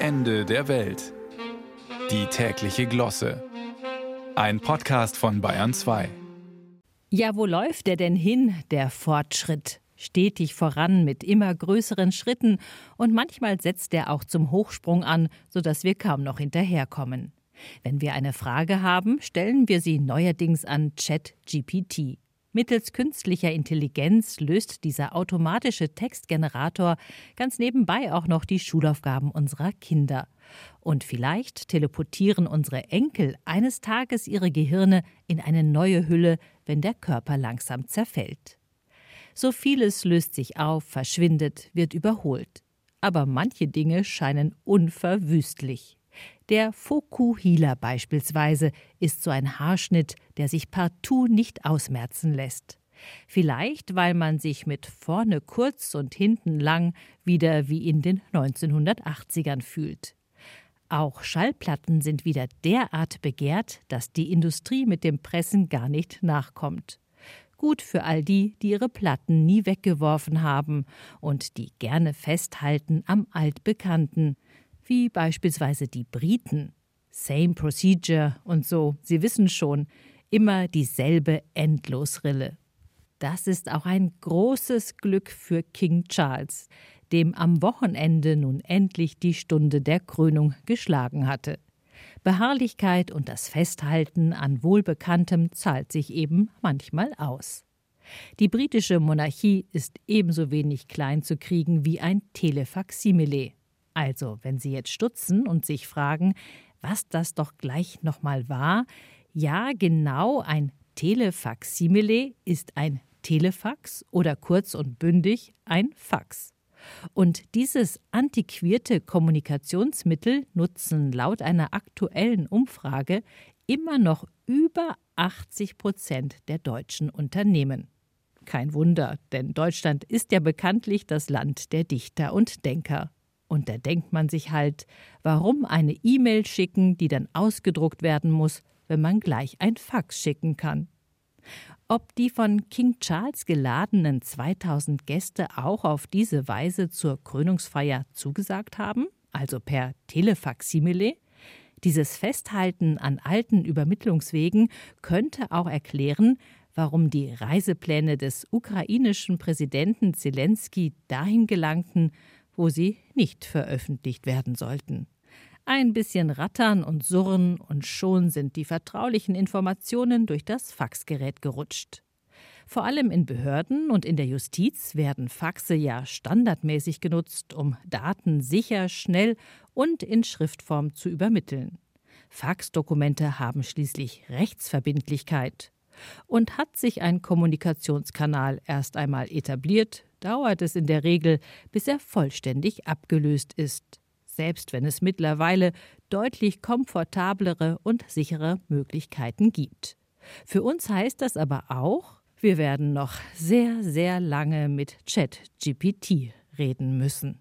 Ende der Welt. Die tägliche Glosse. Ein Podcast von Bayern 2. Ja, wo läuft der denn hin, der Fortschritt? Stetig voran mit immer größeren Schritten und manchmal setzt er auch zum Hochsprung an, sodass wir kaum noch hinterherkommen. Wenn wir eine Frage haben, stellen wir sie neuerdings an ChatGPT. Mittels künstlicher Intelligenz löst dieser automatische Textgenerator ganz nebenbei auch noch die Schulaufgaben unserer Kinder. Und vielleicht teleportieren unsere Enkel eines Tages ihre Gehirne in eine neue Hülle, wenn der Körper langsam zerfällt. So vieles löst sich auf, verschwindet, wird überholt. Aber manche Dinge scheinen unverwüstlich. Der Fokuhila beispielsweise ist so ein Haarschnitt, der sich partout nicht ausmerzen lässt. Vielleicht, weil man sich mit vorne kurz und hinten lang wieder wie in den 1980ern fühlt. Auch Schallplatten sind wieder derart begehrt, dass die Industrie mit dem Pressen gar nicht nachkommt. Gut für all die, die ihre Platten nie weggeworfen haben und die gerne festhalten am Altbekannten, wie beispielsweise die Briten. Same procedure und so, Sie wissen schon, immer dieselbe Endlosrille. Das ist auch ein großes Glück für King Charles, dem am Wochenende nun endlich die Stunde der Krönung geschlagen hatte. Beharrlichkeit und das Festhalten an Wohlbekanntem zahlt sich eben manchmal aus. Die britische Monarchie ist ebenso wenig klein zu kriegen wie ein Telefaximile. Also, wenn Sie jetzt stutzen und sich fragen, was das doch gleich nochmal war, ja, genau ein Telefaximile ist ein Telefax oder kurz und bündig ein Fax. Und dieses antiquierte Kommunikationsmittel nutzen laut einer aktuellen Umfrage immer noch über 80 Prozent der deutschen Unternehmen. Kein Wunder, denn Deutschland ist ja bekanntlich das Land der Dichter und Denker. Und da denkt man sich halt, warum eine E-Mail schicken, die dann ausgedruckt werden muss, wenn man gleich ein Fax schicken kann. Ob die von King Charles geladenen 2000 Gäste auch auf diese Weise zur Krönungsfeier zugesagt haben, also per Telefaximile? Dieses Festhalten an alten Übermittlungswegen könnte auch erklären, warum die Reisepläne des ukrainischen Präsidenten Zelensky dahin gelangten, wo sie nicht veröffentlicht werden sollten. Ein bisschen rattern und surren und schon sind die vertraulichen Informationen durch das Faxgerät gerutscht. Vor allem in Behörden und in der Justiz werden Faxe ja standardmäßig genutzt, um Daten sicher, schnell und in Schriftform zu übermitteln. Faxdokumente haben schließlich Rechtsverbindlichkeit. Und hat sich ein Kommunikationskanal erst einmal etabliert, dauert es in der Regel, bis er vollständig abgelöst ist, selbst wenn es mittlerweile deutlich komfortablere und sichere Möglichkeiten gibt. Für uns heißt das aber auch, wir werden noch sehr, sehr lange mit ChatGPT reden müssen.